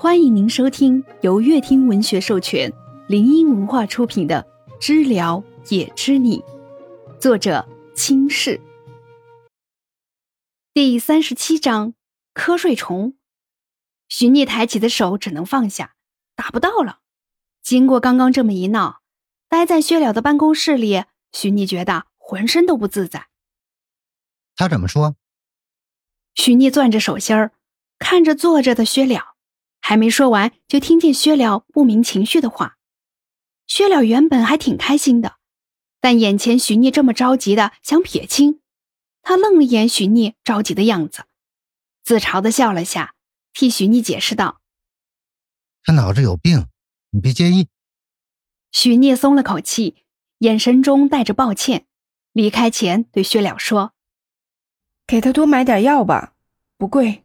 欢迎您收听由乐听文学授权、林音文化出品的《知了也知你》，作者清世。第三十七章：瞌睡虫。徐聂抬起的手只能放下，打不到了。经过刚刚这么一闹，待在薛了的办公室里，徐聂觉得浑身都不自在。他怎么说？徐逆攥着手心儿，看着坐着的薛了，还没说完，就听见薛了不明情绪的话。薛了原本还挺开心的，但眼前许聂这么着急的想撇清，他愣了眼许聂着急的样子，自嘲的笑了下。替许聂解释道：“他脑子有病，你别介意。”许聂松了口气，眼神中带着抱歉。离开前对薛了说：“给他多买点药吧，不贵。”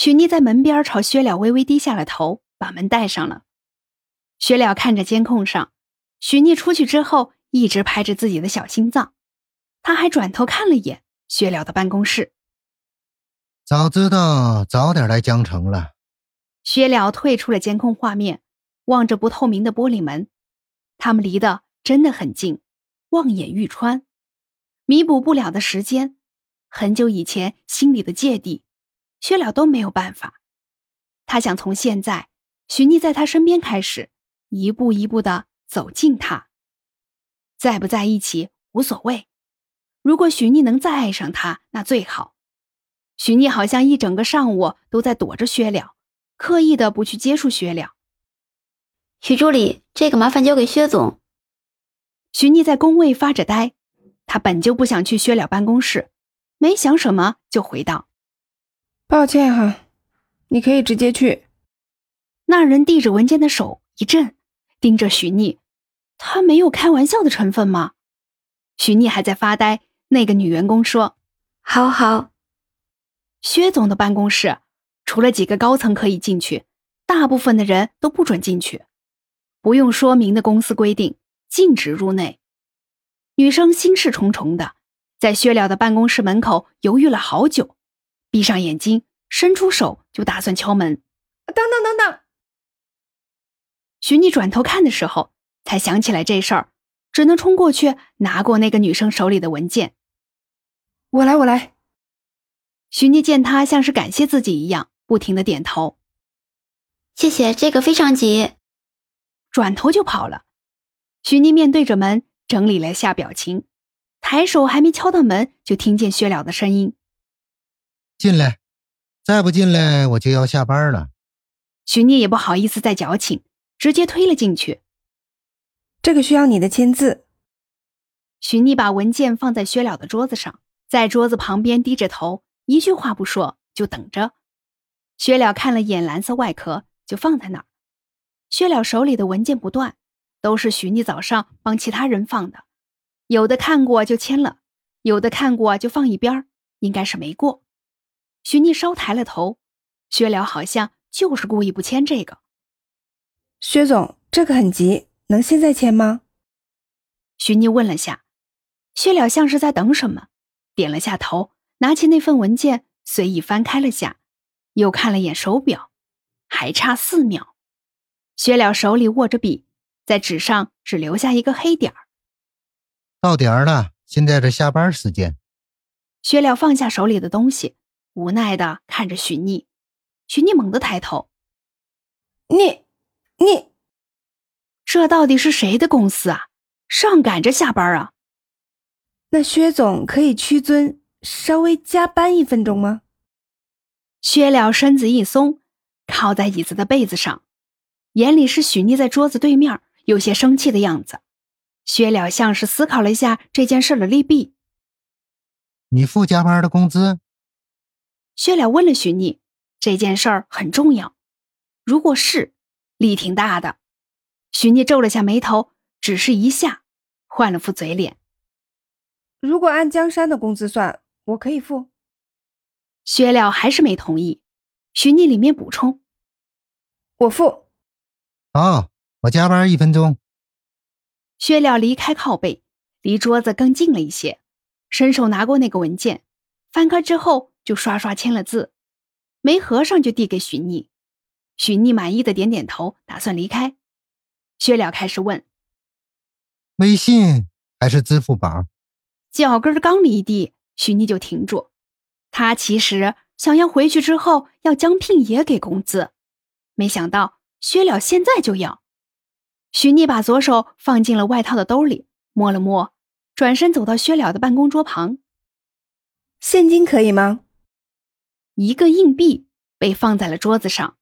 许聂在门边朝薛了微微低下了头，把门带上了。薛了看着监控上，许聂出去之后一直拍着自己的小心脏，他还转头看了眼薛了的办公室。早知道早点来江城了。薛了退出了监控画面，望着不透明的玻璃门，他们离得真的很近，望眼欲穿。弥补不了的时间，很久以前心里的芥蒂，薛了都没有办法。他想从现在许逆在他身边开始，一步一步的走近他。在不在一起无所谓，如果许逆能再爱上他，那最好。许逆好像一整个上午都在躲着薛了，刻意的不去接触薛了。许助理，这个麻烦交给薛总。许逆在工位发着呆，他本就不想去薛了办公室，没想什么就回道：“抱歉哈，你可以直接去。”那人递着文件的手一震，盯着许逆，他没有开玩笑的成分吗？许逆还在发呆，那个女员工说：“好好。”薛总的办公室，除了几个高层可以进去，大部分的人都不准进去。不用说明的公司规定，禁止入内。女生心事重重的，在薛了的办公室门口犹豫了好久，闭上眼睛，伸出手就打算敲门。等等等等！徐妮转头看的时候，才想起来这事儿，只能冲过去拿过那个女生手里的文件。我来，我来。许妮见他像是感谢自己一样，不停的点头。谢谢，这个非常急。转头就跑了。许妮面对着门，整理了下表情，抬手还没敲到门，就听见薛了的声音：“进来，再不进来我就要下班了。”许聂也不好意思再矫情，直接推了进去。这个需要你的签字。许聂把文件放在薛了的桌子上，在桌子旁边低着头。一句话不说，就等着。薛了看了眼蓝色外壳，就放在那儿。薛了手里的文件不断，都是许逆早上帮其他人放的，有的看过就签了，有的看过就放一边应该是没过。许逆稍抬了头，薛了好像就是故意不签这个。薛总，这个很急，能现在签吗？许逆问了下，薛了像是在等什么，点了下头。拿起那份文件，随意翻开了下，又看了眼手表，还差四秒。薛了手里握着笔，在纸上只留下一个黑点儿。到点儿了，现在是下班时间。薛了放下手里的东西，无奈的看着许逆。许逆猛地抬头：“你，你，这到底是谁的公司啊？上赶着下班啊？”那薛总可以屈尊。稍微加班一分钟吗？薛了身子一松，靠在椅子的被子上，眼里是许逆在桌子对面，有些生气的样子。薛了像是思考了一下这件事的利弊。你付加班的工资？薛了问了许逆，这件事儿很重要。如果是，力挺大的。许逆皱了下眉头，只是一下，换了副嘴脸。如果按江山的工资算。我可以付，薛了还是没同意。许逆里面补充：“我付。”哦，我加班一分钟。薛了离开靠背，离桌子更近了一些，伸手拿过那个文件，翻开之后就刷刷签了字，没合上就递给许逆。许逆满意的点点头，打算离开。薛了开始问：“微信还是支付宝？”脚跟刚离地，许逆就停住。他其实想要回去之后要江聘也给工资，没想到薛了现在就要。许逆把左手放进了外套的兜里，摸了摸，转身走到薛了的办公桌旁。现金可以吗？一个硬币被放在了桌子上。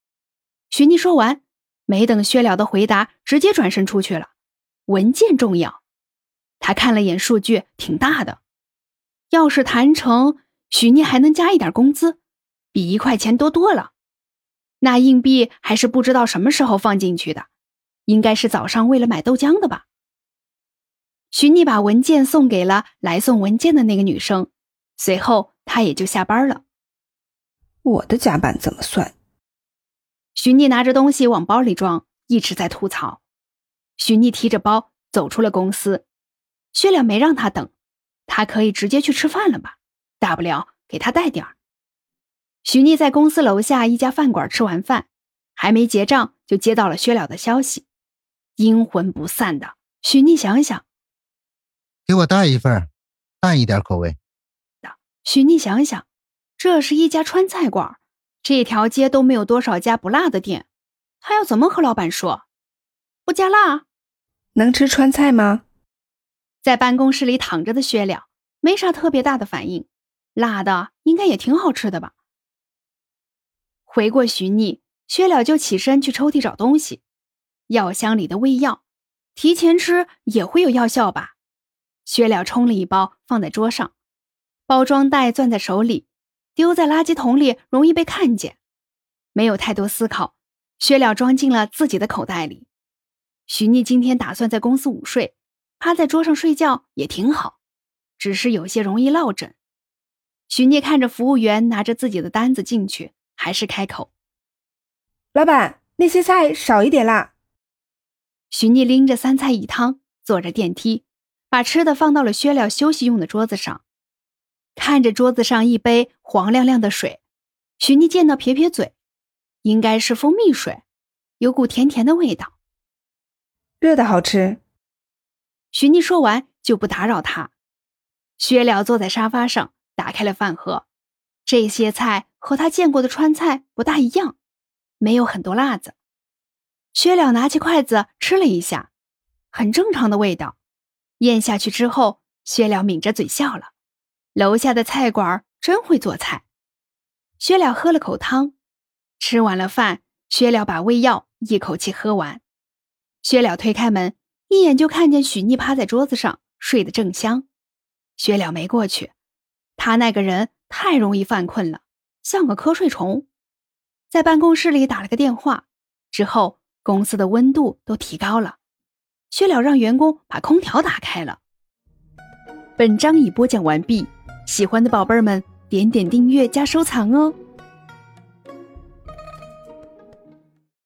许妮说完，没等薛了的回答，直接转身出去了。文件重要，他看了眼数据，挺大的。要是谈成，许妮还能加一点工资，比一块钱多多了。那硬币还是不知道什么时候放进去的，应该是早上为了买豆浆的吧。许妮把文件送给了来送文件的那个女生。随后，她也就下班了。我的加班怎么算？许妮拿着东西往包里装，一直在吐槽。许妮提着包走出了公司，薛了没让他等，他可以直接去吃饭了吧？大不了给他带点儿。许妮在公司楼下一家饭馆吃完饭，还没结账，就接到了薛了的消息，阴魂不散的。许妮想想，给我带一份，淡一点口味。许妮想想，这是一家川菜馆，这条街都没有多少家不辣的店，他要怎么和老板说？不加辣？能吃川菜吗？在办公室里躺着的薛了，没啥特别大的反应，辣的应该也挺好吃的吧。回过寻觅，薛了就起身去抽屉找东西，药箱里的胃药，提前吃也会有药效吧？薛了冲了一包放在桌上。包装袋攥在手里，丢在垃圾桶里容易被看见。没有太多思考，薛了装进了自己的口袋里。许妮今天打算在公司午睡，趴在桌上睡觉也挺好，只是有些容易落枕。许妮看着服务员拿着自己的单子进去，还是开口：“老板，那些菜少一点啦。”许妮拎着三菜一汤，坐着电梯，把吃的放到了薛了休息用的桌子上。看着桌子上一杯黄亮亮的水，许妮见到撇撇嘴，应该是蜂蜜水，有股甜甜的味道。热的好吃。许妮说完就不打扰他。薛了坐在沙发上，打开了饭盒。这些菜和他见过的川菜不大一样，没有很多辣子。薛了拿起筷子吃了一下，很正常的味道。咽下去之后，薛了抿着嘴笑了。楼下的菜馆真会做菜。薛了喝了口汤，吃完了饭，薛了把胃药一口气喝完。薛了推开门，一眼就看见许逆趴在桌子上睡得正香。薛了没过去，他那个人太容易犯困了，像个瞌睡虫。在办公室里打了个电话之后，公司的温度都提高了，薛了让员工把空调打开了。本章已播讲完毕。喜欢的宝贝儿们，点点订阅加收藏哦。